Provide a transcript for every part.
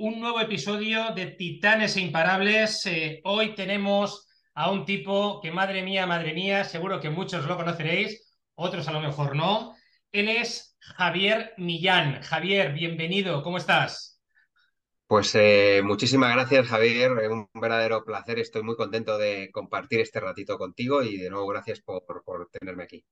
un nuevo episodio de Titanes e Imparables. Eh, hoy tenemos a un tipo que, madre mía, madre mía, seguro que muchos lo conoceréis, otros a lo mejor no. Él es Javier Millán. Javier, bienvenido, ¿cómo estás? Pues eh, muchísimas gracias, Javier. Un verdadero placer. Estoy muy contento de compartir este ratito contigo y de nuevo gracias por, por tenerme aquí.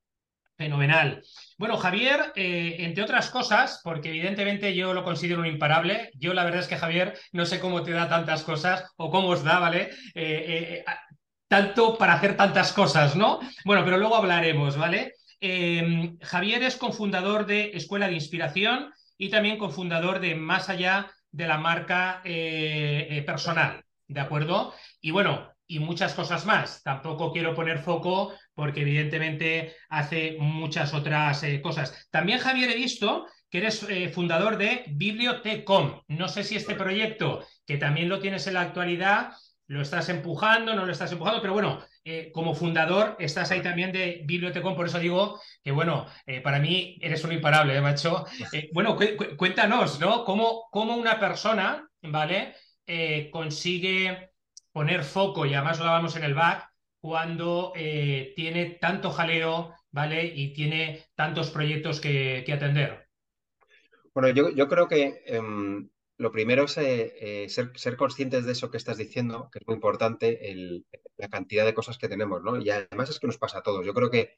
Fenomenal. Bueno, Javier, eh, entre otras cosas, porque evidentemente yo lo considero un imparable, yo la verdad es que Javier no sé cómo te da tantas cosas o cómo os da, ¿vale? Eh, eh, tanto para hacer tantas cosas, ¿no? Bueno, pero luego hablaremos, ¿vale? Javier es cofundador de Escuela de Inspiración y también cofundador de Más allá de la marca personal, ¿de acuerdo? Y bueno, y muchas cosas más. Tampoco quiero poner foco porque evidentemente hace muchas otras eh, cosas. También, Javier, he visto que eres eh, fundador de Bibliotecom. No sé si este proyecto, que también lo tienes en la actualidad, lo estás empujando, no lo estás empujando, pero bueno, eh, como fundador estás ahí también de Bibliotecom, por eso digo que, bueno, para mí eres un imparable, ¿eh, macho? bueno, cuéntanos, ¿no? ¿Cómo, ¿Cómo, una persona, ¿vale? consigue poner foco, y además lo dábamos en el back, cuando eh, tiene tanto jaleo, ¿vale? Y tiene tantos proyectos que, atender. Bueno, yo, creo que em, lo primero es eh, eh, ser, conscientes de eso que estás diciendo, que es muy importante, la cantidad de cosas que tenemos, ¿no? Y además es que nos pasa a todos. Yo creo que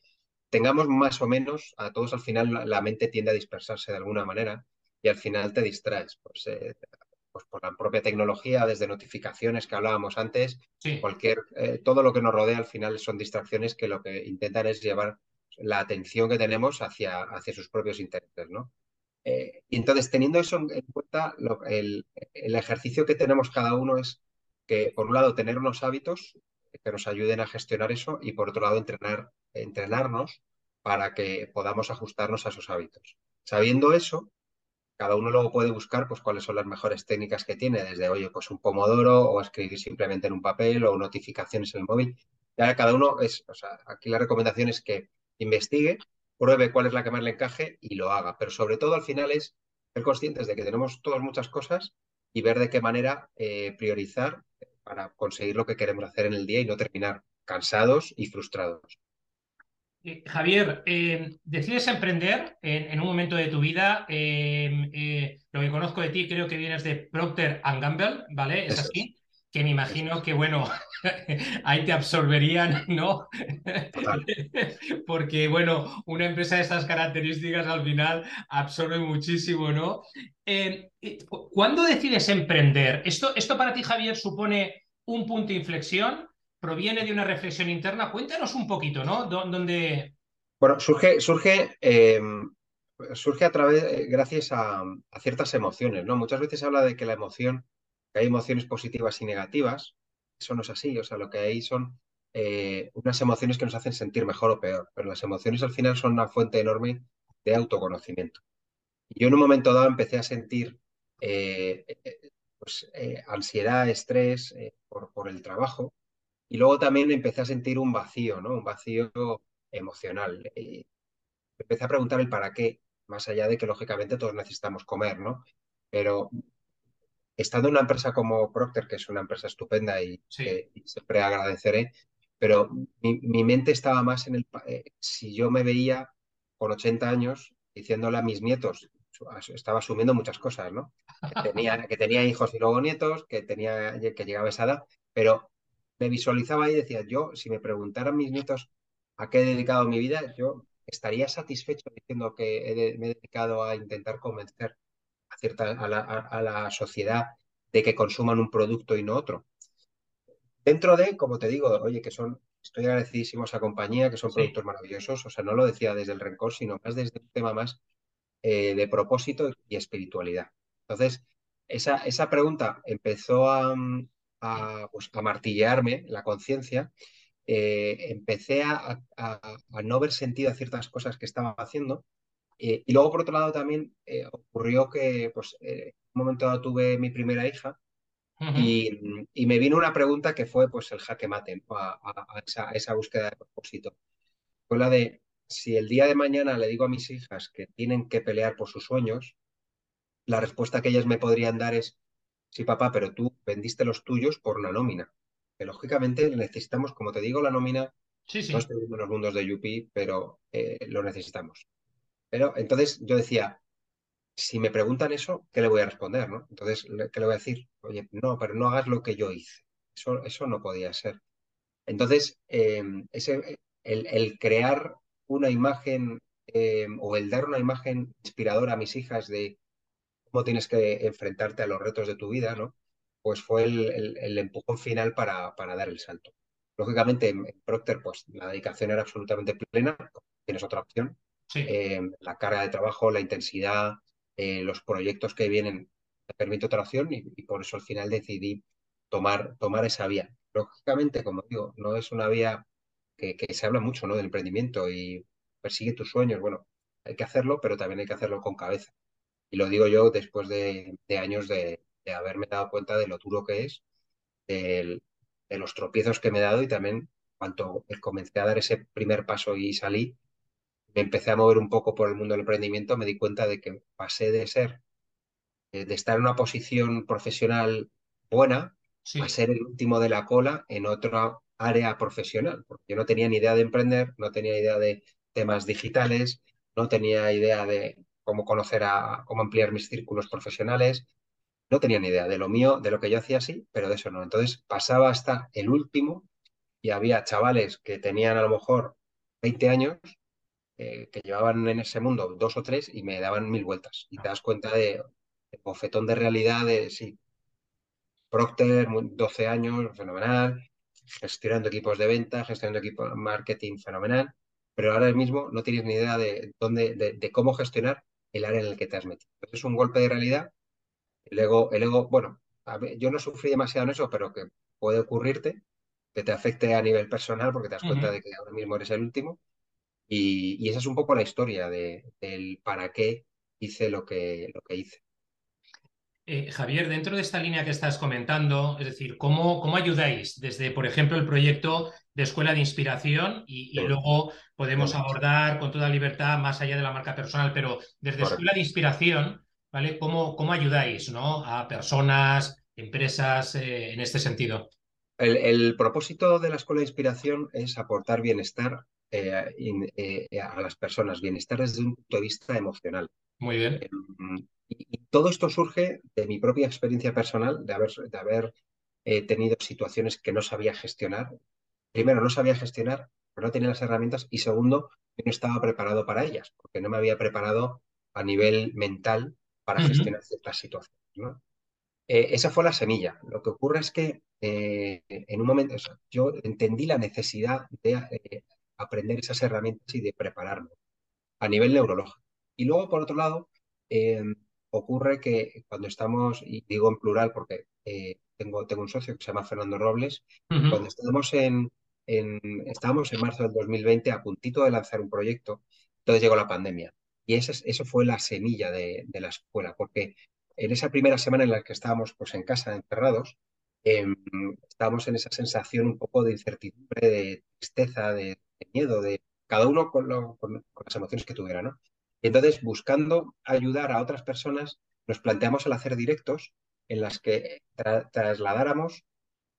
tengamos más o menos, a todos al final la, mente tiende a dispersarse de alguna manera y al final te distraes. Pues, pues por la propia tecnología, desde notificaciones que hablábamos antes, cualquier, eh, todo lo que nos rodea al final son distracciones que lo que intentan es llevar la atención que tenemos hacia, hacia sus propios intereses, ¿no? Eh, y entonces, teniendo eso en cuenta, el, ejercicio que tenemos cada uno es que, por un lado, tener unos hábitos que nos ayuden a gestionar eso y, por otro lado, entrenar, entrenarnos para que podamos ajustarnos a esos hábitos. Sabiendo eso, cada uno luego puede buscar pues, cuáles son las mejores técnicas que tiene, desde, oye, pues un pomodoro o escribir simplemente en un papel o notificaciones en el móvil. Ya cada uno es, aquí la recomendación es que investigue, pruebe cuál es la que más le encaje y lo haga. Pero sobre todo al final es ser conscientes de que tenemos todas muchas cosas y ver de qué manera eh, priorizar para conseguir lo que queremos hacer en el día y no terminar cansados y frustrados. Eh, Javier, eh, decides emprender en, un momento de tu vida. Eh, lo que conozco de ti, creo que vienes de Procter Gamble, ¿vale? ¿Es así? Que me imagino que, bueno, ahí te absorberían, ¿no? Porque, bueno, una empresa de estas características al final absorbe muchísimo, ¿no? ¿Cuándo decides emprender? ¿Esto, ¿Esto para ti, Javier, supone un punto de inflexión? Proviene de una reflexión interna. Cuéntanos un poquito, ¿no? ¿Dónde... Bueno, surge, surge, em, surge a través, eh, gracias a, ciertas emociones, ¿no? Muchas veces se habla de que la emoción, que hay emociones positivas y negativas. Eso no es así, o sea, lo que hay son eh, unas emociones que nos hacen sentir mejor o peor, pero las emociones al final son una fuente enorme de autoconocimiento. Yo en un momento dado empecé a sentir eh, pues, ansiedad, estrés por, por, el trabajo y luego también empecé a sentir un vacío, ¿no? Un vacío emocional. Y empecé a preguntar el para qué, más allá de que lógicamente todos necesitamos comer, ¿no? Pero estando en una empresa como Procter, que es una empresa estupenda y, siempre agradeceré, pero mi, mente estaba más en el... Eh, si yo me veía con 80 años diciéndole a mis nietos, estaba asumiendo muchas cosas, ¿no? Que tenía, que tenía hijos y luego nietos, que, tenía, que llegaba a esa edad, pero me visualizaba ahí y decía, yo, si me preguntaran mis nietos a qué he dedicado mi vida, yo estaría satisfecho diciendo que me he dedicado a intentar convencer a, cierta, a, la, sociedad de que consuman un producto y no otro. Dentro de, como te digo, oye, que son, estoy agradecidísimo a esa compañía, que son productos maravillosos, o sea, no lo decía desde el rencor, sino más desde un tema más eh, de propósito y espiritualidad. Entonces, esa, esa pregunta empezó a, a, pues, a martillearme la conciencia, eh, empecé a, no ver sentido a ciertas cosas que estaba haciendo. Eh, y luego, por otro lado, también eh, ocurrió que pues, en un momento dado tuve mi primera hija y, me vino una pregunta que fue pues, el jaque mate a, esa, esa, búsqueda de propósito. Fue la de, si el día de mañana le digo a mis hijas que tienen que pelear por sus sueños, la respuesta que ellas me podrían dar es, sí, papá, pero tú vendiste los tuyos por una nómina. Que lógicamente necesitamos, como te digo, la nómina, Sí, no sí. estoy en los mundos de Yupi, pero eh, lo necesitamos. Pero entonces yo decía, si me preguntan eso, ¿qué le voy a responder, no? Entonces, ¿qué le voy a decir? Oye, no, pero no hagas lo que yo hice. Eso, eso no podía ser. Entonces, eh, ese, el, el crear una imagen eh, o el dar una imagen inspiradora a mis hijas de cómo tienes que enfrentarte a los retos de tu vida, ¿no? Pues fue el, el- el empujón final para, para dar el salto. Lógicamente, en en Procter, pues la dedicación era absolutamente plena, tienes otra opción. Sí. Eh, la carga de trabajo, la intensidad, eh, los proyectos que vienen, te permite otra opción y, y por eso al final decidí tomar, tomar esa vía. Lógicamente, como digo, no es una vía que, que se habla mucho, ¿no? Del emprendimiento y persigue tus sueños. Bueno, hay que hacerlo, pero también hay que hacerlo con cabeza. Y lo digo yo después de, de años de, de haberme dado cuenta de lo duro que es, de los tropiezos que me he dado y también cuando comencé a dar ese primer paso y salí, me empecé a mover un poco por el mundo del emprendimiento, me di cuenta de que pasé de ser, eh, de estar en una posición profesional buena a ser el último de la cola en otra área profesional, porque yo no tenía ni idea de emprender, no tenía idea de temas digitales, no tenía idea de cómo conocer a, cómo ampliar mis círculos profesionales, no tenía ni idea de lo mío, de lo que yo hacía sí, pero de eso no. Entonces pasaba hasta el último y había chavales que tenían a lo mejor 20 años eh, que llevaban en ese mundo dos o tres y me daban mil vueltas. Y te das cuenta de, de bofetón de realidad de, sí, Procter, muy- 12 años, fenomenal, gestionando equipos de venta, gestionando equipos de marketing, fenomenal, pero ahora mismo no tienes ni idea de, dónde, de, de cómo gestionar el área en el que te has metido. Es un golpe de realidad. El ego, el ego bueno, a ver, yo no sufrí demasiado en eso, pero que puede ocurrirte, que te afecte a nivel personal porque te das cuenta de que ahora mismo eres el último. Y, y esa es un poco la historia de, del para qué hice lo que, lo que hice. Eh, Javier, dentro de esta línea que estás comentando, es decir, ¿cómo, cómo ayudáis desde, por ejemplo, el proyecto de Escuela de Inspiración y, y Sí, luego podemos abordar con toda libertad más allá de la marca personal, pero desde Escuela correcto. de Inspiración, ¿vale? ¿Cómo, cómo ayudáis, ¿no? a personas, empresas eh, en este sentido? El, el propósito de la Escuela de Inspiración es aportar bienestar eh, in- eh, a las personas, bienestar desde un punto de vista emocional. Muy bien. Y, y todo esto surge de mi propia experiencia personal, de haber, de haber tenido situaciones que no sabía gestionar. Primero, no sabía gestionar, pero no tenía las herramientas, y segundo, yo no estaba preparado para ellas, porque no me había preparado a nivel mental para gestionar ciertas situaciones, ¿no? Eh, esa fue la semilla. Lo que ocurre es que eh, en un momento, o sea, yo entendí la necesidad de eh, aprender esas herramientas y de prepararme a nivel neurológico. Y luego, por otro lado, eh, ocurre que cuando estamos, y digo en plural porque tengo, tengo un socio que se llama Fernando Robles, cuando estamos en, en, estábamos en marzo del 2020 a puntito de lanzar un proyecto, entonces llegó la pandemia. Y esa es- eso fue la semilla de, la escuela, porque en esa primera semana en la que estábamos pues, en casa encerrados, eh, estábamos en esa sensación un poco de incertidumbre, de tristeza, de, miedo, de cada uno con, las emociones que tuviera, ¿no? Entonces, buscando ayudar a otras personas, nos planteamos el hacer directos en las que tra- trasladáramos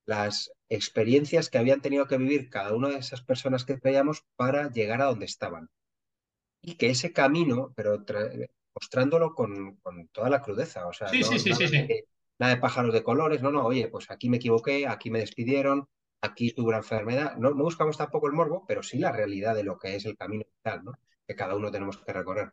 las experiencias que habían tenido que vivir cada una de esas personas que veíamos para llegar a donde estaban. Y que ese camino, pero mostrándolo con, con toda la crudeza, o sea, Sí, no sí, sí, nada sí. de, nada de pájaros de colores, no, no, oye, pues aquí me equivoqué, aquí me despidieron, aquí tuve una enfermedad. No, no buscamos tampoco el morbo, pero sí la realidad de lo que es el camino vital, ¿no? Que cada uno tenemos que recorrer.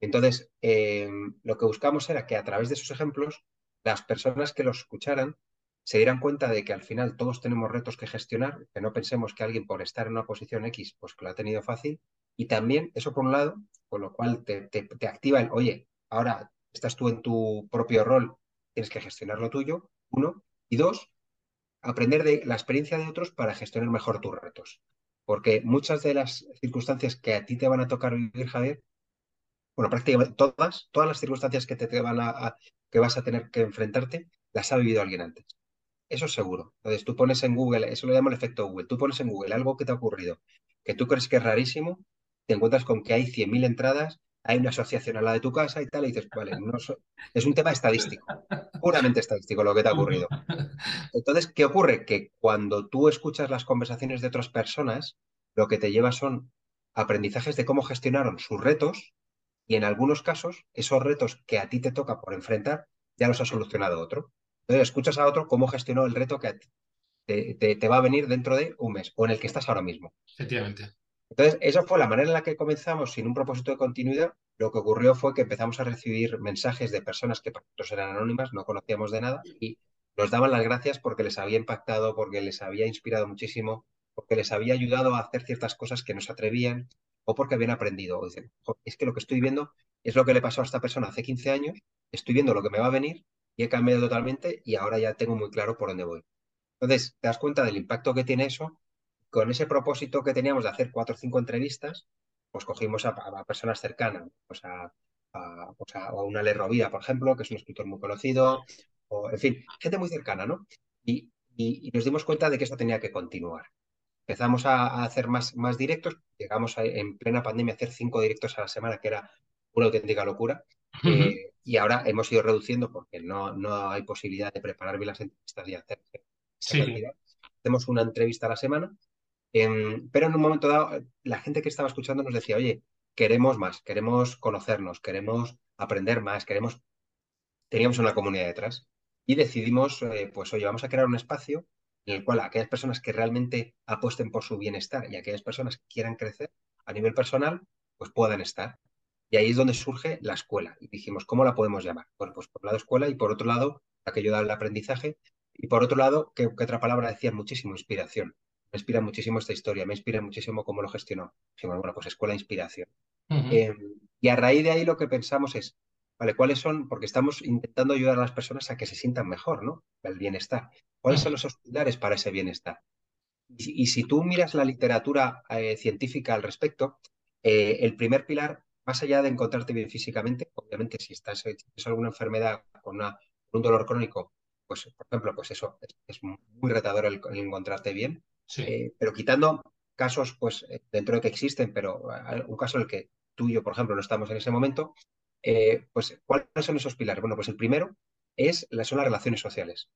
Entonces, eh, lo que buscamos era que a través de esos ejemplos, las personas que los escucharan se dieran cuenta de que al final todos tenemos retos que gestionar, que no pensemos que alguien por estar en una posición X, pues que lo ha tenido fácil. Y también, eso por un lado, con lo cual te, te, activa el, oye, ahora estás tú en tu propio rol, tienes que gestionar lo tuyo, uno. Y dos, aprender de la experiencia de otros para gestionar mejor tus retos. Porque muchas de las circunstancias que a ti te van a tocar vivir, Javier, bueno, prácticamente todas, todas las circunstancias que te, van a- que vas a tener que enfrentarte, las ha vivido alguien antes. Eso es seguro. Entonces tú pones en Google, eso lo llamo el efecto Google, tú pones en Google algo que te ha ocurrido, que tú crees que es rarísimo, te encuentras con que hay 100.000 entradas hay una asociación a la de tu casa y tal, y dices, vale, no es un tema estadístico, puramente estadístico lo que te ha ocurrido. Entonces, ¿qué ocurre? Que cuando tú escuchas las conversaciones de otras personas, lo que te lleva son aprendizajes de cómo gestionaron sus retos y en algunos casos esos retos que a ti te toca por enfrentar ya los ha solucionado otro. Entonces, escuchas a otro cómo gestionó el reto que te, te va a venir dentro de un mes o en el que estás ahora mismo. Efectivamente. Entonces, esa fue la manera en la que comenzamos sin un propósito de continuidad. Lo que ocurrió fue que empezamos a recibir mensajes de personas que para nosotros eran anónimas, no conocíamos de nada, y nos daban las gracias porque les había impactado, porque les había inspirado muchísimo, porque les había ayudado a hacer ciertas cosas que no se atrevían o porque habían aprendido. O dicen, es que lo que estoy viendo es lo que le pasó a esta persona hace 15 años, estoy viendo lo que me va a venir y he cambiado totalmente y ahora ya tengo muy claro por dónde voy. Entonces, te das cuenta del impacto que tiene eso con ese propósito que teníamos de hacer cuatro o cinco entrevistas, pues cogimos a, personas cercanas, pues a, a, pues a, una Rovira, por ejemplo, que es un escritor muy conocido, o en fin, gente muy cercana, ¿no? Y, nos dimos cuenta de que eso tenía que continuar. Empezamos a, hacer más, más directos, llegamos en plena pandemia a hacer cinco directos a la semana, que era una auténtica locura. Eh, y ahora hemos ido reduciendo porque no, no hay posibilidad de preparar bien las entrevistas y hacer sí. Hacemos una entrevista a la semana Em, pero en un momento dado, la gente que estaba escuchando nos decía, oye, queremos más, queremos conocernos, queremos aprender más, queremos... Teníamos una comunidad detrás y decidimos, eh, pues oye, vamos a crear un espacio en el cual aquellas personas que realmente apuesten por su bienestar y aquellas personas que quieran crecer a nivel personal, pues puedan estar. Y ahí es donde surge la escuela. Y dijimos, ¿cómo la podemos llamar? Bueno, pues por un lado escuela y por otro lado, aquello del aprendizaje. Y por otro lado, que, que otra palabra decía muchísimo, inspiración me inspira muchísimo esta historia, me inspira muchísimo cómo lo gestionó. bueno, pues escuela inspiración. Em, y a raíz de ahí lo que pensamos es, ¿vale? ¿Cuáles son? Porque estamos intentando ayudar a las personas a que se sientan mejor, ¿no? El bienestar. ¿Cuáles son los pilares para ese bienestar? Y, si tú miras la literatura eh, científica al respecto, eh, el primer pilar, más allá de encontrarte bien físicamente, obviamente si estás si tienes alguna enfermedad con, una, un dolor crónico, pues por ejemplo, pues eso es, muy retador el encontrarte bien. Eh, pero quitando casos, pues eh, dentro de que existen, pero un caso en el que tú y yo, por ejemplo, no estamos en ese momento, eh, pues ¿cuáles son esos pilares? Bueno, pues el primero es, son las relaciones sociales.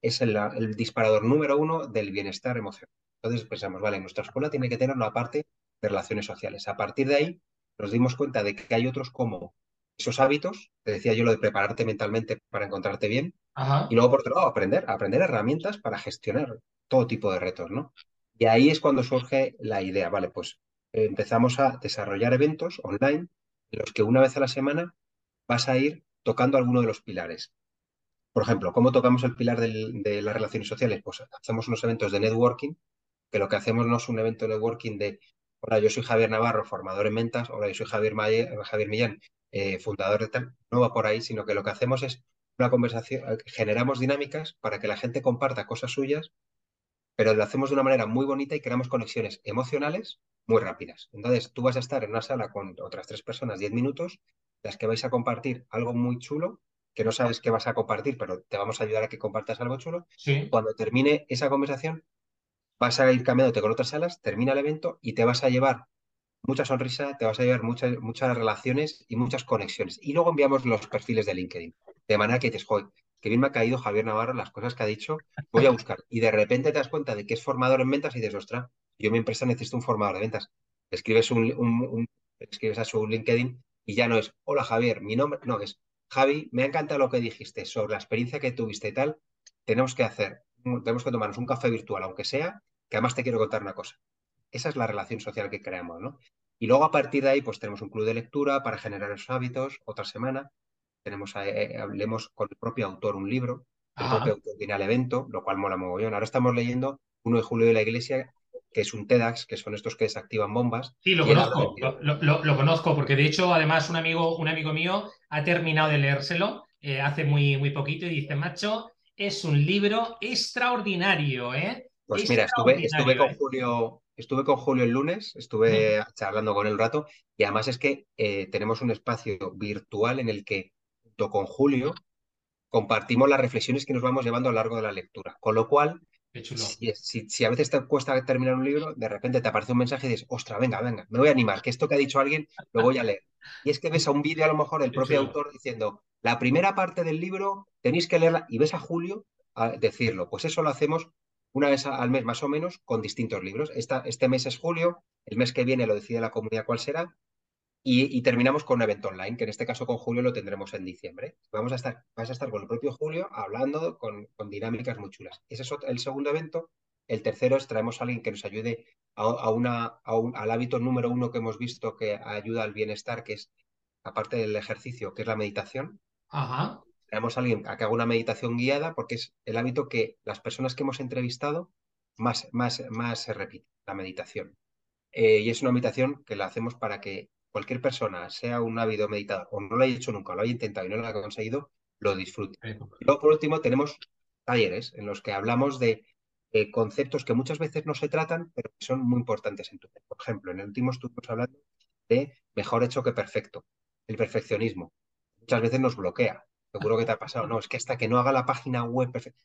Es el, disparador número uno del bienestar emocional. Entonces pensamos, vale, nuestra escuela tiene que tener una parte de relaciones sociales. A partir de ahí nos dimos cuenta de que hay otros como esos hábitos, te decía yo lo de prepararte mentalmente para encontrarte bien, y luego por otro lado aprender, aprender herramientas para gestionar todo tipo de retos, ¿no? Y ahí es cuando surge la idea, vale, pues empezamos a desarrollar eventos online en los que una vez a la semana vas a ir tocando alguno de los pilares. Por ejemplo, ¿cómo tocamos el pilar de las relaciones sociales? Pues hacemos unos eventos de networking, que lo que hacemos no es un evento de networking de, hola, yo soy Javier Navarro, formador en ventas, hola, yo soy Javier, Javier Millán, eh, fundador de tal, no va por ahí, sino que lo que hacemos es una conversación, generamos dinámicas para que la gente comparta cosas suyas pero lo hacemos de una manera muy bonita y creamos conexiones emocionales muy rápidas. Entonces, tú vas a estar en una sala con otras tres personas, diez minutos, las que vais a compartir algo muy chulo, que no sabes qué vas a compartir, pero te vamos a ayudar a que compartas algo chulo. Cuando termine esa conversación, vas a ir cambiándote con otras salas, termina el evento y te vas a llevar mucha sonrisa, te vas a llevar muchas, muchas relaciones y muchas conexiones. Y luego enviamos los perfiles de LinkedIn. De manera que dices, joder, que bien me ha caído Javier Navarro, las cosas que ha dicho, voy a buscar. Y de repente te das cuenta de que es formador en ventas y dices, ostras, yo mi empresa necesito un formador de ventas. Escribes, un, escribes a su LinkedIn y ya no es, hola Javier, mi nombre, no, es Javi, me ha encantado lo que dijiste sobre la experiencia que tuviste y tal. Tenemos que hacer, tenemos que tomarnos un café virtual, aunque sea, que además te quiero contar una cosa. Esa es la relación social que creamos, ¿no? Y luego a partir de ahí, pues tenemos un club de lectura para generar esos hábitos, otra semana tenemos, eh, eh, hablemos con el propio autor un libro, el propio autor viene al evento, lo cual mola mogollón. Ahora estamos leyendo 1 de julio de la iglesia, que es un TEDx, que son estos que desactivan bombas. Sí, lo conozco, lo, conozco, porque de hecho, además, un amigo, un amigo mío ha terminado de leérselo eh, hace muy, muy poquito y dice, macho, es un libro extraordinario, ¿eh? Pues mira, estuve, estuve con Julio, estuve con Julio el lunes, estuve charlando con él un rato, y además es que tenemos un espacio virtual en el que con Julio compartimos las reflexiones que nos vamos llevando a lo largo de la lectura. Con lo cual, si, a veces te cuesta terminar un libro, de repente te aparece un mensaje y dices, ostra, venga, venga, me voy a animar, que esto que ha dicho alguien lo voy a leer. Y es que ves a un vídeo a lo mejor el propio autor diciendo, la primera parte del libro tenéis que leerla y ves a Julio a decirlo. Pues eso lo hacemos una vez al mes más o menos con distintos libros. Esta, este mes es julio, el mes que viene lo decide la comunidad cuál será y, y, terminamos con un evento online, que en este caso con Julio lo tendremos en diciembre. Vamos a estar, vas a estar con el propio Julio hablando con, con dinámicas muy chulas. Ese es el segundo evento. El tercero es traemos a alguien que nos ayude a, a una, a un, al hábito número uno que hemos visto que ayuda al bienestar, que es, aparte del ejercicio, que es la meditación. Ajá. Traemos a alguien a que haga una meditación guiada, porque es el hábito que las personas que hemos entrevistado más, más, más se repite, la meditación. Eh, y es una meditación que la hacemos para que cualquier persona, sea un ávido meditador o no lo haya hecho nunca, lo haya intentado y no lo haya conseguido, lo disfrute. Luego, por último, tenemos talleres en los que hablamos de eh, conceptos que muchas veces no se tratan, pero que son muy importantes en tu. Por ejemplo, en el último estuvimos hablando de mejor hecho que perfecto, el perfeccionismo. Muchas veces nos bloquea. Seguro que te ha pasado. No, es que hasta que no haga la página web perfecta.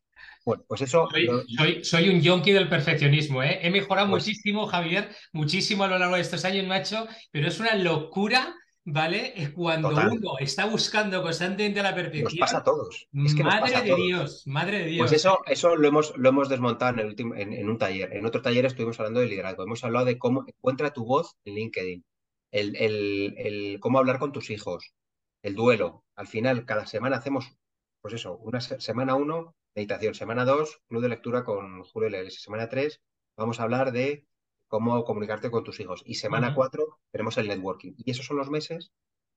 Bueno, pues eso. Soy, lo... soy, soy, un yonki del perfeccionismo, ¿eh? He mejorado pues... muchísimo, Javier, muchísimo a lo largo de estos años, macho, pero es una locura, ¿vale? Cuando Total. uno está buscando constantemente la perfección. Nos pasa a todos. Es que madre de todos. Dios, madre de Dios. Pues eso, eso lo, hemos, lo hemos desmontado en, el último, en, en, un taller. En otro taller estuvimos hablando de liderazgo. Hemos hablado de cómo encuentra tu voz en LinkedIn, el, el, el cómo hablar con tus hijos, el duelo. Al final, cada semana hacemos, pues eso, una semana uno, meditación. Semana 2, club de lectura con Julio Leles. Semana 3, vamos a hablar de cómo comunicarte con tus hijos. Y semana 4, uh -huh. tenemos el networking. Y esos son los meses.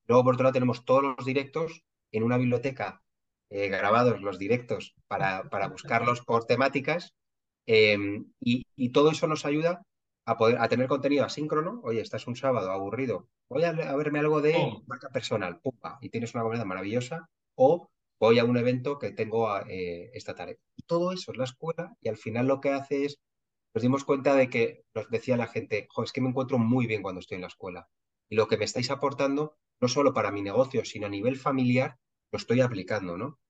Luego, por otro lado, tenemos todos los directos en una biblioteca, eh, grabados los directos para, para buscarlos por temáticas. Eh, y, y, todo eso nos ayuda a poder a tener contenido asíncrono. Oye, estás un sábado aburrido, voy a, a verme algo de oh. marca personal, pumpa, y tienes una comunidad maravillosa. O voy a un evento que tengo eh, esta tarea. Y todo eso es la escuela y al final lo que hace es, nos dimos cuenta de que nos decía la gente, es que me encuentro muy bien cuando estoy en la escuela. Y lo que me estáis aportando, no solo para mi negocio, sino a nivel familiar, lo estoy aplicando, ¿no?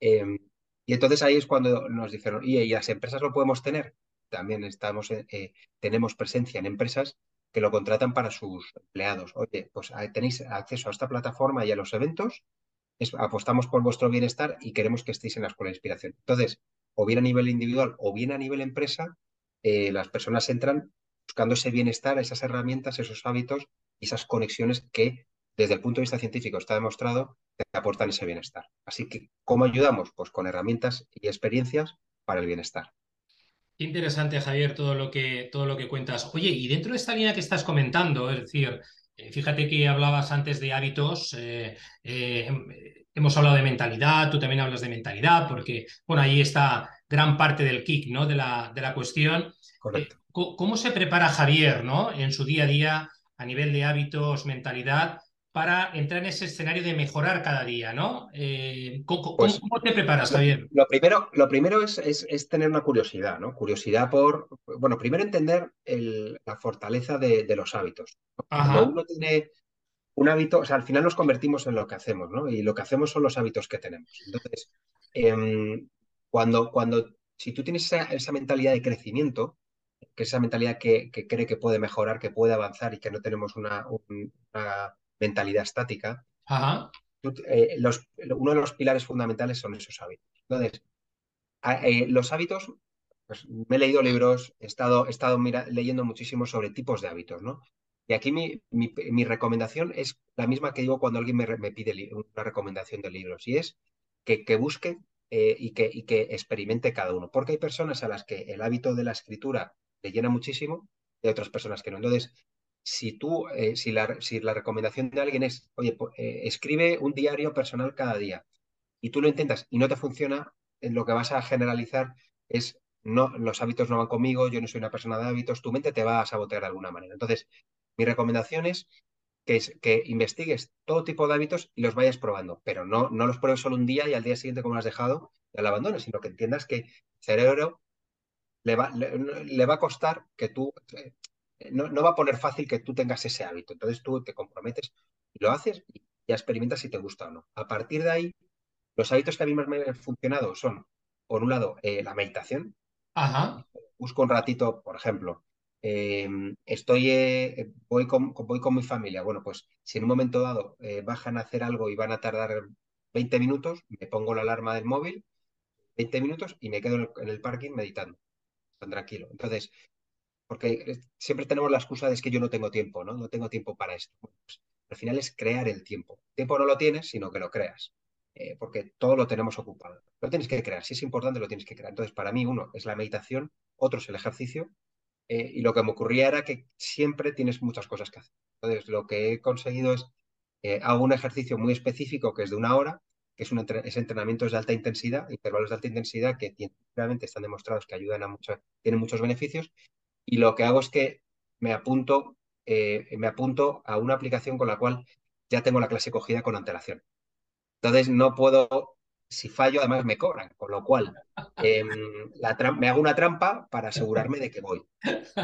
Eh, y entonces ahí es cuando nos dijeron, ¿y, y las empresas lo podemos tener? También estamos, eh, tenemos presencia en empresas que lo contratan para sus empleados. Oye, pues tenéis acceso a esta plataforma y a los eventos apostamos por vuestro bienestar y queremos que estéis en la escuela de inspiración. Entonces, o bien a nivel individual o bien a nivel empresa, eh, las personas entran buscando ese bienestar, esas herramientas, esos hábitos y esas conexiones que desde el punto de vista científico está demostrado que aportan ese bienestar. Así que, ¿cómo ayudamos? Pues con herramientas y experiencias para el bienestar. Qué interesante, Javier, todo lo que, todo lo que cuentas. Oye, y dentro de esta línea que estás comentando, es decir, eh, Fíjate que hablabas antes de hábitos, eh, hemos hablado de mentalidad, tú también hablas de mentalidad, porque, bueno, ahí está gran parte del kick, ¿no? De la, de la cuestión. Correcto. ¿Cómo se prepara Javier, ¿no? En su día a día, a nivel de hábitos, mentalidad, para entrar en ese escenario de mejorar cada día, ¿no? ¿cómo, Pues, ¿cómo, te preparas, Javier? Lo primero, lo primero es, es, es, tener una curiosidad, ¿no? Curiosidad por, bueno, primero entender el, la fortaleza de, de, los hábitos. Ajá. Cuando uno tiene un hábito, o sea, al final nos convertimos en lo que hacemos, ¿no? Y lo que hacemos son los hábitos que tenemos. Entonces, eh, cuando, cuando, si tú tienes esa, esa, mentalidad de crecimiento, que es esa mentalidad que, que, cree que puede mejorar, que puede avanzar y que no tenemos una, una mentalidad estática, Ajá. Eh, los, uno de los pilares fundamentales son esos hábitos. Entonces, eh, los hábitos, pues me he leído libros, he estado, he estado mira, leyendo muchísimo sobre tipos de hábitos, ¿no? Y aquí mi, mi, mi recomendación es la misma que digo cuando alguien me, me pide una recomendación de libros, y es que, que busque eh, y, que, y que experimente cada uno. Porque hay personas a las que el hábito de la escritura le llena muchísimo y otras personas que no. Entonces, si tú, eh, si, la, si, la, recomendación de alguien es, oye, eh, escribe un diario personal cada día y tú lo intentas y no te funciona, lo que vas a generalizar es, no, los hábitos no van conmigo, yo no soy una persona de hábitos, tu mente te va a sabotear de alguna manera. Entonces, mi recomendación es que, es, que investigues todo tipo de hábitos y los vayas probando, pero no, no los pruebes solo un día y al día siguiente, como lo has dejado, ya lo abandones, sino que entiendas que el cerebro le va, le, le va a costar que tú no, no, va a poner fácil que tú tengas ese hábito. Entonces tú te comprometes y lo haces y ya experimentas si te gusta o no. A partir de ahí, los hábitos que a mí más me han funcionado son, por un lado, eh, la meditación. Ajá. Busco un ratito, por ejemplo, Em, estoy, eh, voy, con, voy con mi familia. Bueno, pues si en un momento dado eh, bajan a hacer algo y van a tardar 20 minutos, me pongo la alarma del móvil, 20 minutos y me quedo en el, parking meditando, tan tranquilo. Entonces, porque siempre tenemos la excusa de que yo no tengo tiempo, ¿no? No tengo tiempo para esto. Pues, al final es crear el tiempo. Tiempo no lo tienes, sino que lo creas. Eh, porque todo lo tenemos ocupado. Lo tienes que crear. Si es importante, lo tienes que crear. Entonces, para mí, uno es la meditación, otro es el ejercicio eh, y lo que me ocurría era que siempre tienes muchas cosas que hacer. Entonces, lo que he conseguido es, eh, hago un ejercicio muy específico que es de una hora, que es, un es entrenamientos de alta intensidad, intervalos de alta intensidad que científicamente están demostrados que ayudan a muchos, tienen muchos beneficios, y lo que hago es que me apunto, eh, me apunto a una aplicación con la cual ya tengo la clase cogida con antelación. Entonces, no puedo si fallo, además me cobran, con lo cual em, me hago una trampa para asegurarme de que voy.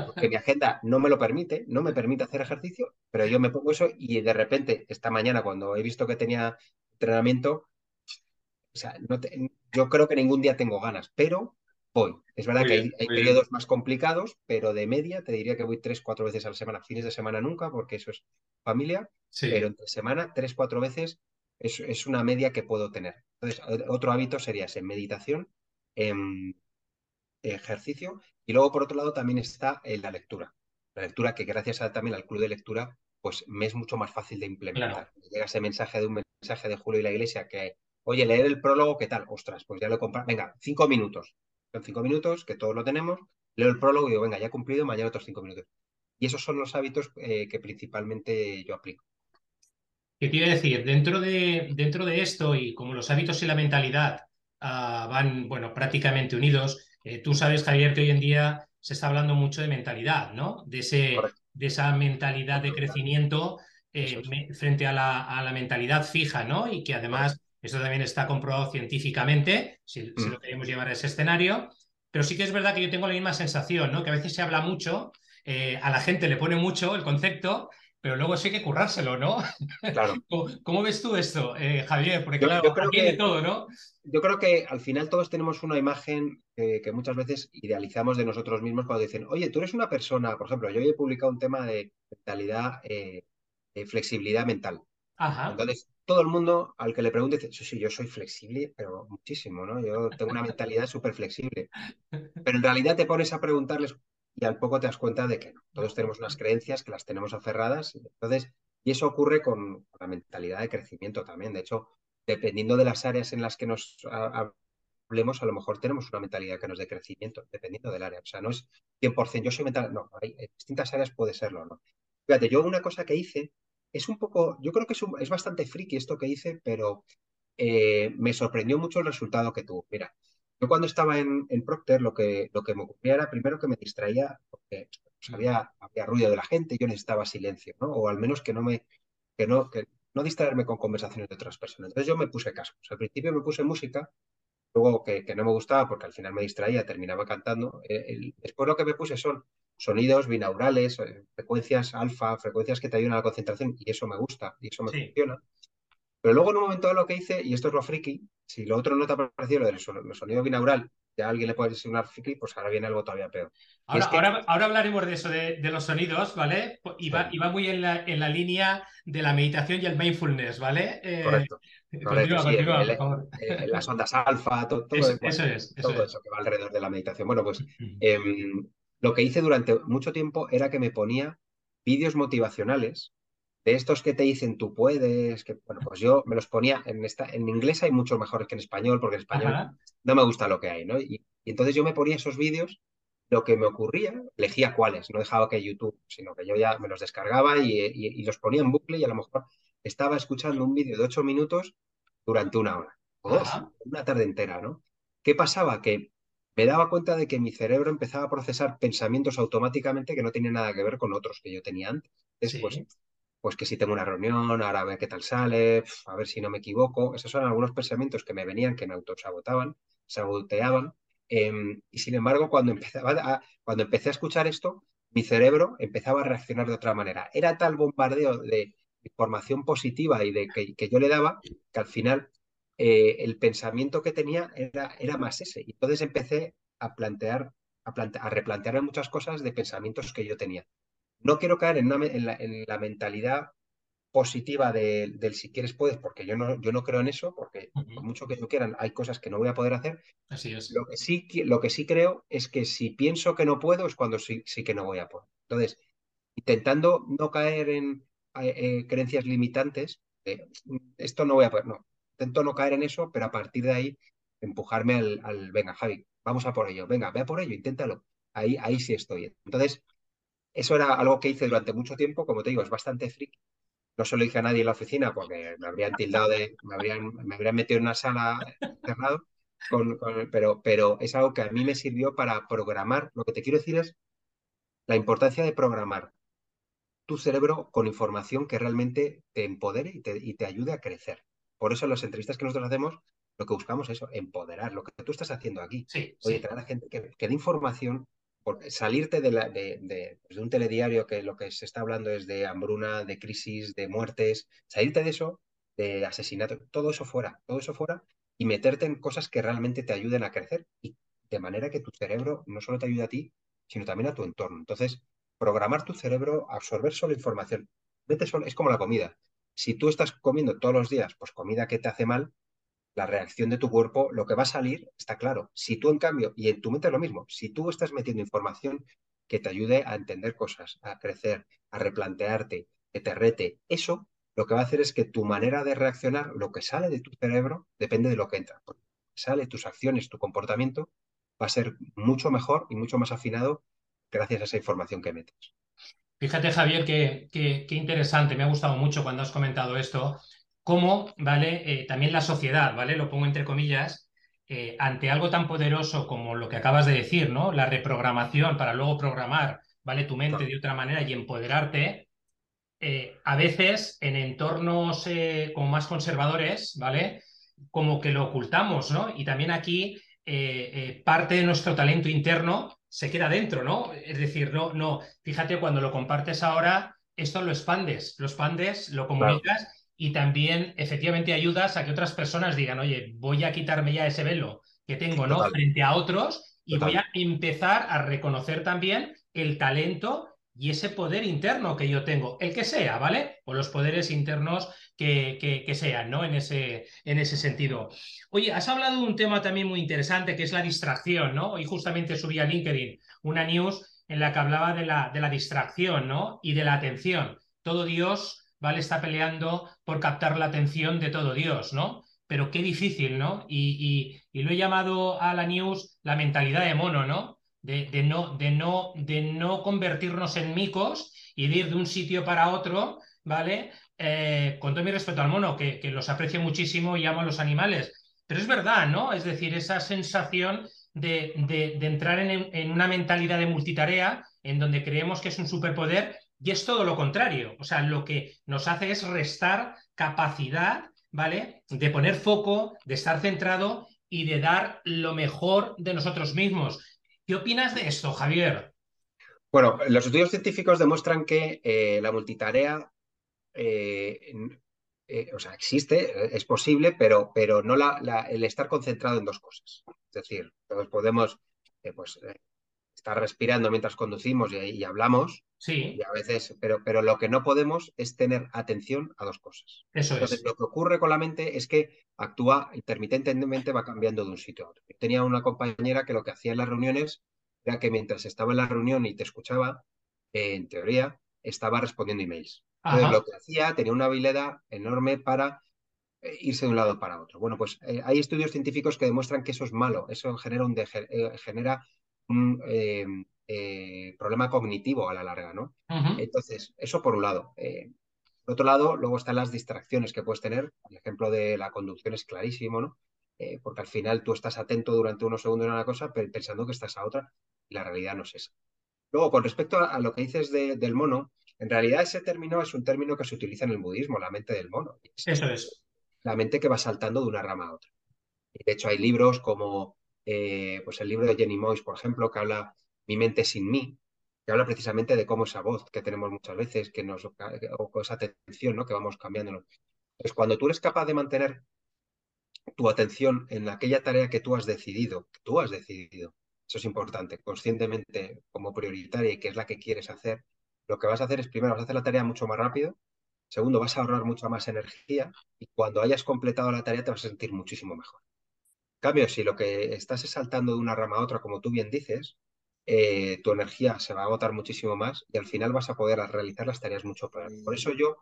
Porque mi agenda no me lo permite, no me permite hacer ejercicio, pero yo me pongo eso y de repente, esta mañana, cuando he visto que tenía entrenamiento, o sea, yo creo que ningún día tengo ganas, pero voy. Es verdad que hay, periodos más complicados, pero de media te diría que voy tres, cuatro veces a la semana. Fines de semana nunca, porque eso es familia, pero entre semana, tres, cuatro veces es, una media que puedo tener. Entonces, otro hábito sería ese, meditación, em, ejercicio, y luego por otro lado también está eh, la lectura. La lectura que gracias a, también al club de lectura, pues me es mucho más fácil de implementar. Llega ese mensaje de un mensaje de Julio y la Iglesia que, oye, leer el prólogo, ¿qué tal? Ostras, pues ya lo he Venga, cinco minutos. Son cinco minutos, que todos lo tenemos. Leo el prólogo y digo, venga, ya he cumplido, mañana otros cinco minutos. Y esos son los hábitos eh, que principalmente yo aplico. ¿Qué quiere decir? Dentro de, dentro de esto y como los hábitos y la mentalidad ah, van, bueno, prácticamente unidos, eh, tú sabes, Javier, que hoy en día se está hablando mucho de mentalidad, ¿no? De, ese, de esa mentalidad de crecimiento eh, frente a la, a la, mentalidad fija, ¿no? Y que además, esto también está comprobado científicamente, si, si, lo queremos llevar a ese escenario, pero sí que es verdad que yo tengo la misma sensación, ¿no? Que a veces se habla mucho, eh, a la gente le pone mucho el concepto, pero luego sí hay que currárselo, ¿no? Claro. ¿Cómo, ves tú esto, eh, Javier? Porque claro, yo creo que, todo, ¿no? Yo creo que al final todos tenemos una imagen que muchas veces idealizamos de nosotros mismos cuando dicen, oye, tú eres una persona, por ejemplo, yo hoy he publicado un tema de mentalidad, eh, de flexibilidad mental. Ajá. Entonces, todo el mundo al que le pregunte dice, sí, sí, yo soy flexible, pero muchísimo, ¿no? Yo tengo una mentalidad súper flexible. Pero en realidad te pones a preguntarles y al poco te das cuenta de que no. Todos tenemos unas creencias que las tenemos aferradas. Entonces, y eso ocurre con la mentalidad de crecimiento también. De hecho, dependiendo de las áreas en las que nos hablemos, a lo mejor tenemos una mentalidad que nos de crecimiento, dependiendo del área. O sea, no es 100%, yo soy mental, no, hay, en distintas áreas puede serlo, ¿no? Fíjate, yo una cosa que hice es un poco, yo creo que es, es bastante friki esto que hice, pero eh, me sorprendió mucho el resultado que tuvo. Mira, yo cuando estaba en, Procter lo que, lo que me ocurría era primero que me distraía porque pues, había, había, ruido de la gente y yo necesitaba silencio, ¿no? O al menos que no me, que no, que no distraerme con conversaciones de otras personas. Entonces yo me puse caso. al principio me puse música, luego que, no me gustaba porque al final me distraía, terminaba cantando. Eh, después lo que me puse son sonidos binaurales, eh, frecuencias alfa, frecuencias que te ayudan a la concentración y eso me gusta y eso me funciona. Pero luego en un momento lo que hice, y esto es lo friki, si lo otro no te ha parecido lo del sonido binaural, ya a alguien le puede sonar friki, pues ahora viene algo todavía peor. Ahora, ahora, hablaremos de eso, de, los sonidos, ¿vale? Y va, muy en la, en la, línea de la meditación y el mindfulness, ¿vale? Eh, correcto. las ondas alfa, todo, eso, es, todo eso que va alrededor de la meditación. Bueno, pues em, lo que hice durante mucho tiempo era que me ponía vídeos motivacionales de estos que te dicen tú puedes, que bueno, pues yo me los ponía en esta, en inglés hay muchos mejores que en español, porque en español no me gusta lo que hay, ¿no? Y, entonces yo me ponía esos vídeos, lo que me ocurría, elegía cuáles, no dejaba que YouTube, sino que yo ya me los descargaba y, los ponía en bucle y a lo mejor estaba escuchando un vídeo de ocho minutos durante una hora, o dos, una tarde entera, ¿no? ¿Qué pasaba? Que me daba cuenta de que mi cerebro empezaba a procesar pensamientos automáticamente que no tenían nada que ver con otros que yo tenía antes. Después, pues que si tengo una reunión, ahora a ver qué tal sale, a ver si no me equivoco. Esos son algunos pensamientos que me venían, que me autosabotaban, saboteaban. Em, y sin embargo, cuando, empezaba a, cuando empecé a escuchar esto, mi cerebro empezaba a reaccionar de otra manera. Era tal bombardeo de información positiva y de que, yo le daba que al final eh, el pensamiento que tenía era, más ese. Y entonces empecé a plantear a, replantearme muchas cosas de pensamientos que yo tenía. No quiero caer en, la, mentalidad positiva del si quieres puedes, porque yo no, yo no creo en eso, porque por mucho que yo quieran, hay cosas que no voy a poder hacer. Así es. Lo que sí, lo que sí creo es que si pienso que no puedo es cuando sí, sí que no voy a poder. Entonces, intentando no caer en eh, eh, creencias limitantes, esto no voy a poder, no, intento no caer en eso, pero a partir de ahí empujarme al, venga, Javi, vamos a por ello, venga, ve a por ello, inténtalo. Ahí, ahí sí estoy. Entonces, eso era algo que hice durante mucho tiempo, como te digo, es bastante friki. No se lo dije a nadie en la oficina porque me habrían tildado de, me habrían, me habrían metido en una sala cerrado, con, pero, pero es algo que a mí me sirvió para programar. Lo que te quiero decir es la importancia de programar tu cerebro con información que realmente te empodere y te, y te ayude a crecer. Por eso en las entrevistas que nosotros hacemos, lo que buscamos es eso, empoderar, lo que tú estás haciendo aquí. Sí, Oye, traer a gente que, que dé información, salirte de, la, pues de, un telediario que lo que se está hablando es de hambruna, de crisis, de muertes, salirte de eso, de asesinato, todo eso fuera, todo eso fuera y meterte en cosas que realmente te ayuden a crecer y de manera que tu cerebro no solo te ayude a ti, sino también a tu entorno. Entonces, programar tu cerebro, absorber solo información. Vete solo, es como la comida. Si tú estás comiendo todos los días, pues comida que te hace mal, la reacción de tu cuerpo, lo que va a salir está claro. Si tú, en cambio, y en tu mente es lo mismo, si tú estás metiendo información que te ayude a entender cosas, a crecer, a replantearte, que te rete, eso lo que va a hacer es que tu manera de reaccionar, lo que sale de tu cerebro, depende de lo que entra. Sale tus acciones, tu comportamiento, va a ser mucho mejor y mucho más afinado gracias a esa información que metes. Fíjate, Javier, qué interesante. Me ha gustado mucho cuando has comentado esto, cómo, ¿vale? Eh, también la sociedad, ¿vale? Lo pongo entre comillas, eh, ante algo tan poderoso como lo que acabas de decir, ¿no? La reprogramación para luego programar, ¿vale? Tu mente de otra manera y empoderarte, eh, a veces en entornos como más conservadores, ¿vale? Como que lo ocultamos, ¿no? Y también aquí parte de nuestro talento interno se queda dentro, ¿no? Es decir, no, no, fíjate, cuando lo compartes ahora, esto lo expandes, lo expandes, lo comunicas y también efectivamente ayudas a que otras personas digan, oye, voy a quitarme ya ese velo que tengo, ¿no? Frente a otros y voy a empezar a reconocer también el talento y ese poder interno que yo tengo, el que sea, ¿vale? O los poderes internos que, que, sean, ¿no? En ese, en ese sentido. Oye, has hablado de un tema también muy interesante que es la distracción, ¿no? Y justamente subí a LinkedIn una news en la que hablaba de la, de la distracción, ¿no? Y de la atención. Todo Dios ¿vale? Está peleando por captar la atención de todo Dios, ¿no? Pero qué difícil, ¿no? Y, lo he llamado a la news la mentalidad de mono, ¿no? De, no, de, no, de no convertirnos en micos y de ir de un sitio para otro, ¿vale? Eh, con todo mi respeto al mono, que, los aprecio muchísimo y amo a los animales. Pero es verdad, ¿no? Es decir, esa sensación de, de, entrar en, en, una mentalidad de multitarea en donde creemos que es un superpoder y es todo lo contrario. O sea, lo que nos hace es restar capacidad, ¿vale? De poner foco, de estar centrado y de dar lo mejor de nosotros mismos. ¿Qué opinas de esto, Javier? Bueno, los estudios científicos demuestran que eh, la multitarea, eh, eh, o sea, existe, es posible, pero, pero no la, el estar concentrado en dos cosas. Es decir, todos podemos pues, estar respirando mientras conducimos y, hablamos. Sí. Y a veces, pero, pero lo que no podemos es tener atención a dos cosas. Eso Entonces, lo que ocurre con la mente es que actúa intermitentemente, va cambiando de un sitio a otro. Yo tenía una compañera que lo que hacía en las reuniones era que mientras estaba en la reunión y te escuchaba, en teoría, estaba respondiendo emails. Entonces, lo que hacía tenía una habilidad enorme para eh, irse de un lado para otro. Bueno, pues eh, hay estudios científicos que demuestran que eso es malo, eso genera, un eh, genera un eh, eh, problema cognitivo a la larga, ¿no? Entonces, eso por un lado. Eh, por otro lado, luego están las distracciones que puedes tener. El ejemplo de la conducción es clarísimo, ¿no? porque al final tú estás atento durante unos segundos a una cosa pensando que estás a otra y la realidad no es esa. Luego, con respecto a, lo que dices del mono, en realidad ese término es un término que se utiliza en el budismo, la mente del mono. Eso es. La mente que va saltando de una rama a otra. De hecho, hay libros como eh, pues el libro de Jenny Moyes, por ejemplo, que habla Mi mente sin mí, que habla precisamente de cómo esa voz que tenemos muchas veces, que nos, o esa atención ¿no? que vamos cambiando. Pues cuando tú eres capaz de mantener tu atención en aquella tarea que tú has decidido, que tú has decidido, eso es importante, conscientemente como prioritaria y que es la que quieres hacer, lo que vas a hacer es primero vas a hacer la tarea mucho más rápido, segundo vas a ahorrar mucha más energía y cuando hayas completado la tarea te vas a sentir muchísimo mejor. Cambio, si lo que estás es saltando de una rama a otra, como tú bien dices, eh, tu energía se va a agotar muchísimo más y al final vas a poder realizar las tareas mucho peor. Por eso yo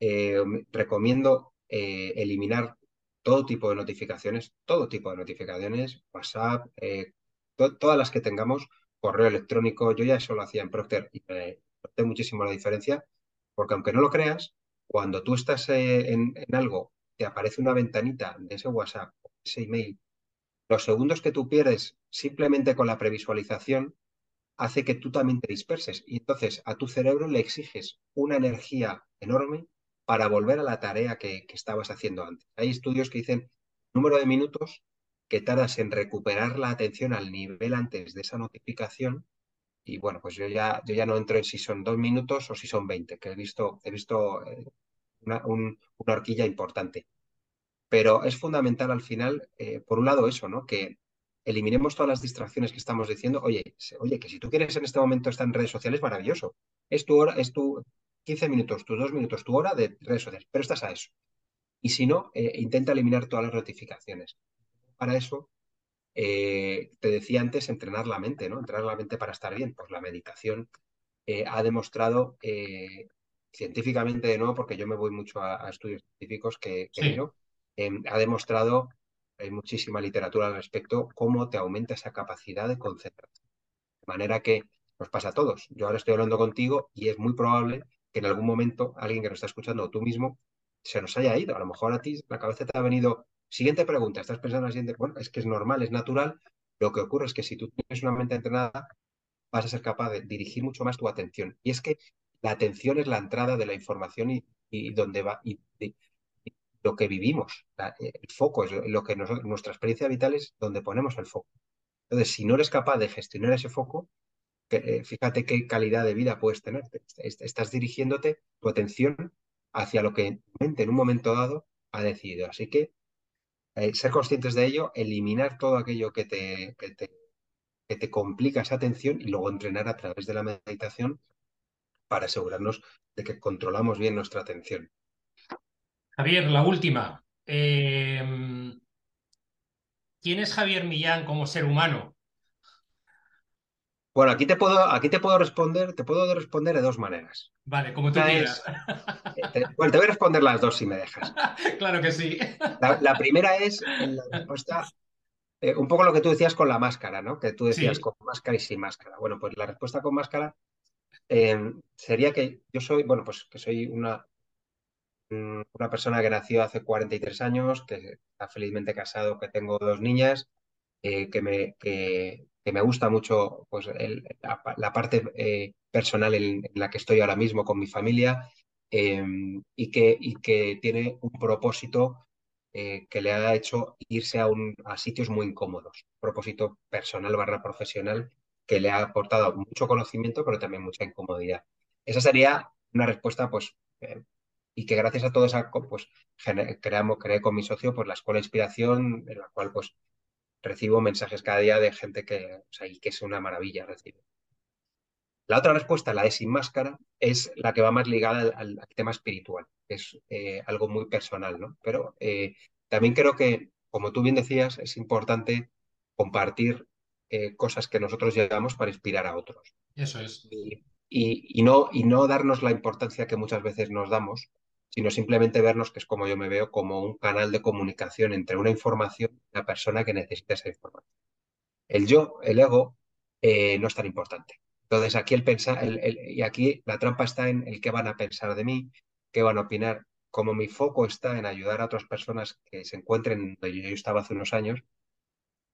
eh, recomiendo eh, eliminar todo tipo de notificaciones, todo tipo de notificaciones, WhatsApp, todas las que tengamos, correo electrónico. Yo ya eso lo hacía en Procter y noté muchísimo la diferencia, porque aunque no lo creas, cuando tú estás en, en algo, te aparece una ventanita de ese WhatsApp, ese email, los segundos que tú pierdes simplemente con la previsualización hace que tú también te disperses. Y entonces a tu cerebro le exiges una energía enorme para volver a la tarea que, estabas haciendo antes. Hay estudios que dicen número de minutos que tardas en recuperar la atención al nivel antes de esa notificación. Y bueno, pues yo ya, yo ya no entro en si son dos minutos o si son 20, que he visto, he visto eh, una horquilla importante. Pero es fundamental al final, eh, por un lado, eso, ¿no? Que eliminemos todas las distracciones que estamos diciendo. Oye, oye, que si tú quieres en este momento estar en redes sociales, maravilloso. Es tu hora, es tu 15 minutos, tus dos minutos, tu hora de redes sociales, pero estás a eso. Y si no, eh, intenta eliminar todas las notificaciones. Para eso, eh, te decía antes, entrenar la mente, ¿no? Entrenar la mente para estar bien. Pues la meditación eh, ha demostrado científicamente de nuevo, porque yo me voy mucho a, estudios científicos que, em, ha demostrado hay muchísima literatura al respecto, cómo te aumenta esa capacidad de concentración. De manera que nos pasa a todos. Yo ahora estoy hablando contigo y es muy probable que en algún momento alguien que nos está escuchando o tú mismo se nos haya ido. A lo mejor a ti la cabeza te ha venido. Siguiente pregunta, estás pensando en la siguiente. Bueno, es que es normal, es natural. Lo que ocurre es que si tú tienes una mente entrenada, vas a ser capaz de dirigir mucho más tu atención. Y es que la atención es la entrada de la información y, donde va. Lo que vivimos, el foco es lo que nuestra experiencia vital es donde ponemos el foco. Entonces, si no eres capaz de gestionar ese foco, eh, fíjate qué calidad de vida puedes tener. Estás dirigiéndote tu atención hacia lo que mente en un momento dado ha decidido. Así que eh, ser conscientes de ello, eliminar todo aquello que te, que te, que te complica esa atención y luego entrenar a través de la meditación para asegurarnos de que controlamos bien nuestra atención. Javier, la última. Eh, ¿Quién es Javier Millán como ser humano? Bueno, aquí te puedo, aquí te puedo responder, te puedo responder de dos maneras. Vale, como tú quieras. Eh, bueno, te voy a responder las dos si me dejas. claro que sí. La, primera es la respuesta, eh, un poco lo que tú decías con la máscara, ¿no? Que tú decías con máscara y sin máscara. Bueno, pues la respuesta con máscara sería que yo soy, bueno, pues que soy una, una persona que nació hace 43 años, que está felizmente casado, que tengo dos niñas, eh, que, me, que, me gusta mucho pues, la, parte eh, personal en, la que estoy ahora mismo con mi familia em, y, que, y que tiene un propósito eh, que le ha hecho irse a, un, a sitios muy incómodos, propósito personal barra profesional que le ha aportado mucho conocimiento, pero también mucha incomodidad. Esa sería una respuesta pues y que gracias a todo eso pues creamos, creé con mi socio pues la Escuela de Inspiración, en la cual pues recibo mensajes cada día de gente que, o sea, y que es una maravilla recibir. La otra respuesta, la de sin máscara, es la que va más ligada al, tema espiritual, que es eh, algo muy personal, ¿no? Pero eh, también creo que, como tú bien decías, es importante compartir eh, cosas que nosotros llevamos para inspirar a otros. Eso es. y, no, y no darnos la importancia que muchas veces nos damos sino simplemente vernos, que es como yo me veo, como un canal de comunicación entre una información y la persona que necesita esa información. El yo, el ego, eh, no es tan importante. Entonces aquí el pensar, y aquí la trampa está en el qué van a pensar de mí, qué van a opinar. Como mi foco está en ayudar a otras personas que se encuentren donde yo estaba hace unos años,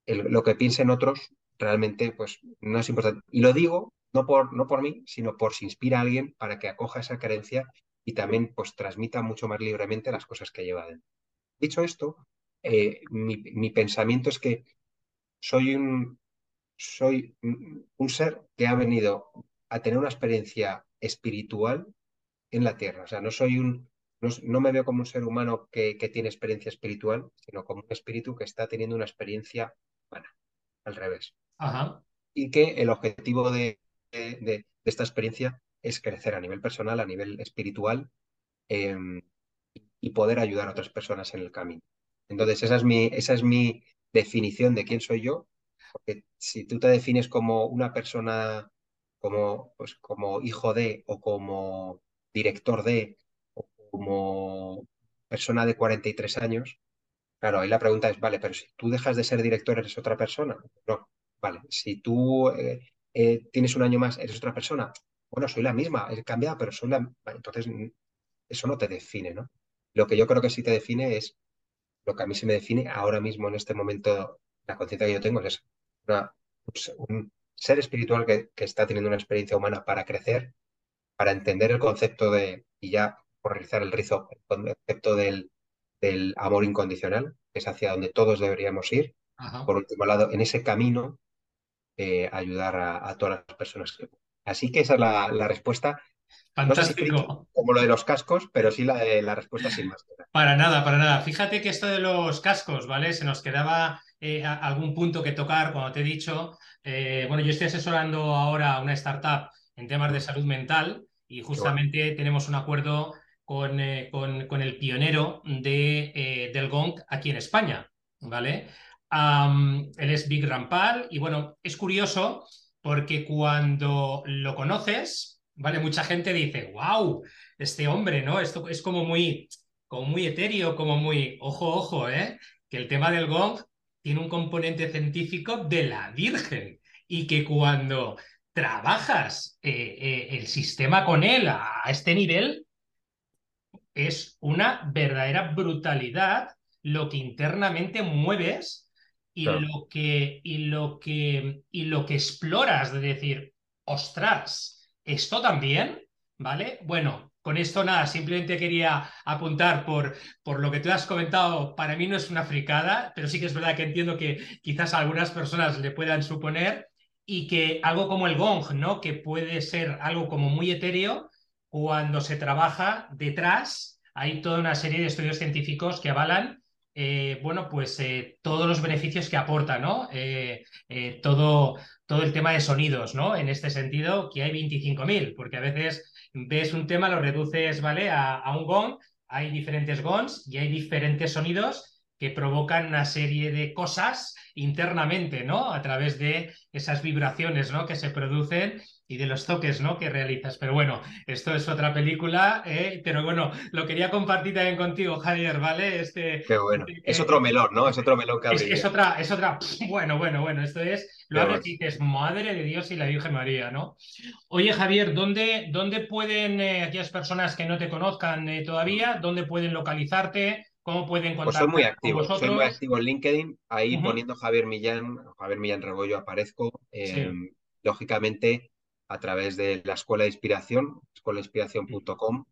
lo que piensen otros realmente pues no es importante. Y lo digo no por, no por mí, sino por si inspira a alguien para que acoja esa creencia y también pues transmita mucho más libremente las cosas que lleva dentro. Dicho esto, eh, mi, pensamiento es que soy un, soy un ser que ha venido a tener una experiencia espiritual en la tierra. O sea, no soy un, no, me veo como un ser humano que, tiene experiencia espiritual, sino como un espíritu que está teniendo una experiencia humana, al revés. y que el objetivo de, de- de esta experiencia es crecer a nivel personal, a nivel espiritual em, y poder ayudar a otras personas en el camino. Entonces, esa es mi, esa es mi definición de quién soy yo, porque si tú te defines como una persona, como, pues, como hijo de, o como director de, o como persona de 43 años, claro, ahí la pregunta es, vale, pero si tú dejas de ser director, ¿eres otra persona? No, vale, si tú eh, eh, tienes un año más, ¿eres otra persona? Bueno, soy la misma, he cambiado, pero soy la... Entonces, eso no te define, ¿no? Lo que yo creo que sí te define es lo que a mí se me define ahora mismo en este momento, la conciencia que yo tengo es una- un ser espiritual que, que está teniendo una experiencia humana para crecer, para entender el concepto de, y ya por realizar el rizo, el concepto del, del amor incondicional, que es hacia donde todos deberíamos ir. Ajá. Por último lado, en ese camino, eh, ayudar a, a todas las personas que... Así que esa es la, la respuesta no sé si como lo de los cascos, pero sí la, de- la respuesta sin más. Para nada, para nada. Fíjate que esto de los cascos, ¿vale? Se nos quedaba eh, algún punto que tocar cuando te he dicho. eh, bueno, yo estoy asesorando ahora a una startup en temas de salud mental y bueno. justamente tenemos un acuerdo con, eh, con- con el pionero de, eh, del Gong aquí en España, ¿vale? Él es Big Rampal y bueno, es curioso porque cuando lo conoces, ¿vale? Mucha gente dice, wow, este hombre, ¿no? Esto es como muy como muy etéreo, como muy, ojo, ojo, ¿eh? Que el tema del gong tiene un componente científico de la Virgen y que cuando trabajas eh, eh, el sistema con él a, a este nivel, es una verdadera brutalidad lo que internamente mueves y Claro, lo que, y lo que, y lo que exploras, de decir, ostras, esto también, ¿vale? Bueno, con esto nada, simplemente quería apuntar por, por lo que tú has comentado, para mí no es una fricada, pero sí que es verdad que entiendo que quizás a algunas personas le puedan suponer y que algo como el gong, ¿no? Que puede ser algo como muy etéreo, cuando se trabaja detrás, hay toda una serie de estudios científicos que avalan, eh, bueno, pues eh, todos los beneficios que aporta, ¿no? Eh, todo, todo el tema de sonidos, ¿no? En este sentido, que hay 25.000, porque a veces ves un tema, lo reduces, ¿vale? A, a un gong, hay diferentes gongs y hay diferentes sonidos que provocan una serie de cosas internamente, ¿no? A través de esas vibraciones, ¿no? Que se producen y de los toques, ¿no? Que realizas. Pero bueno, esto es otra película, ¿eh? Pero bueno, lo quería compartir también contigo, Javier, ¿vale? Este, qué bueno. este, Es eh, otro melón, ¿no? Es otro melón que es, es otra, es otra, bueno, bueno, bueno, esto es, lo abres y dices, madre de Dios y la Virgen María, ¿no? Oye, Javier, ¿dónde, dónde pueden, eh, aquellas personas que no te conozcan todavía, dónde pueden localizarte? ¿Cómo pueden Pues soy muy con activo, soy muy activo en LinkedIn, ahí Ujú, poniendo Javier Millán, Javier Millán Rebollo aparezco, eh, Sí, lógicamente a través de la Escuela de Inspiración, escuelainspiración.com,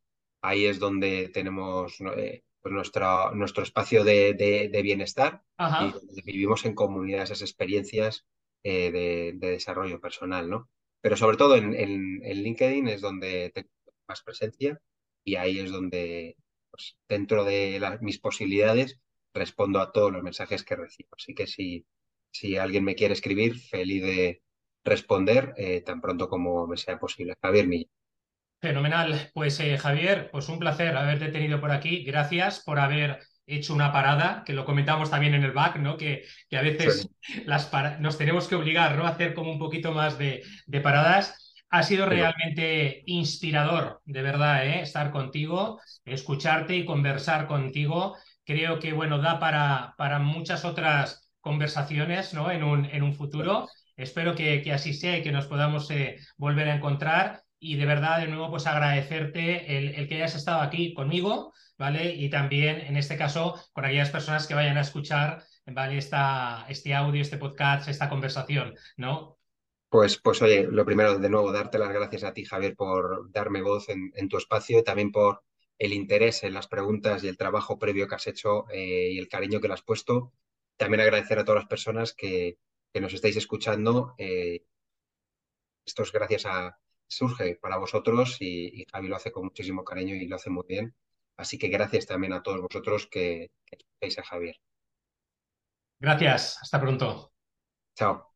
ahí es donde tenemos eh, pues nuestra, nuestro espacio de, de- de bienestar y donde vivimos en comunidad esas experiencias eh, de, de desarrollo personal, ¿no? Pero sobre todo en, en- en LinkedIn es donde tengo más presencia y ahí es donde, pues, dentro de la- mis posibilidades, respondo a todos los mensajes que recibo. Así que si, si alguien me quiere escribir, feliz de responder eh, tan pronto como me sea posible. Javier Millán. fenomenal. Pues eh, Javier, pues un placer haberte tenido por aquí. Gracias por haber hecho una parada, que lo comentamos también en el back, ¿no? Que, que a veces las para- nos tenemos que obligar, ¿no? A hacer como un poquito más de, de paradas. Ha sido realmente inspirador, de verdad, ¿eh? Estar contigo, escucharte y conversar contigo. Creo que, bueno, da para, para muchas otras conversaciones, ¿no? En un, en un futuro. Espero que, que así sea y que nos podamos eh, volver a encontrar. Y de verdad, de nuevo, pues agradecerte el, el que hayas estado aquí conmigo, ¿vale? Y también, en este caso, con aquellas personas que vayan a escuchar, ¿vale? Esta, este audio, este podcast, esta conversación, ¿no? Pues, pues oye, lo primero, de nuevo, darte las gracias a ti, Javier, por darme voz en, en tu espacio y también por el interés en las preguntas y el trabajo previo que has hecho eh, y el cariño que le has puesto. También agradecer a todas las personas que, que nos estáis escuchando. eh, esto es gracias a Surge para vosotros y, y Javi lo hace con muchísimo cariño y lo hace muy bien. Así que gracias también a todos vosotros que, que escucháis a Javier. Gracias, hasta pronto. Chao.